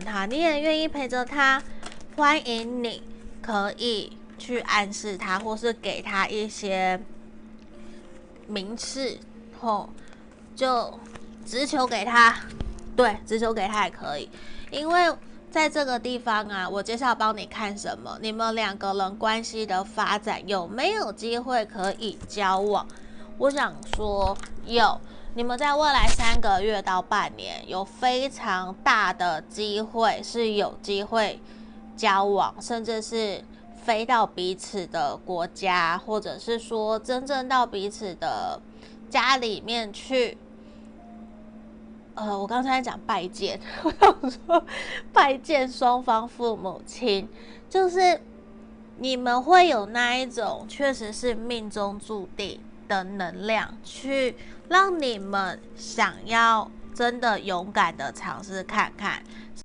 他，你也愿意陪着他，欢迎你可以去暗示他，或是给他一些名次，吼，就直球给他，对，直球给他也可以，因为在这个地方啊，我接下来帮你看什么？你们两个人关系的发展有没有机会可以交往？我想说有。你们在未来三个月到半年，有非常大的机会是有机会交往，甚至是飞到彼此的国家，或者是说真正到彼此的家里面去。呃，我刚才讲拜见，我想说拜见双方父母亲，就是你们会有那一种，确实是命中注定的能量去。让你们想要真的勇敢的尝试看看，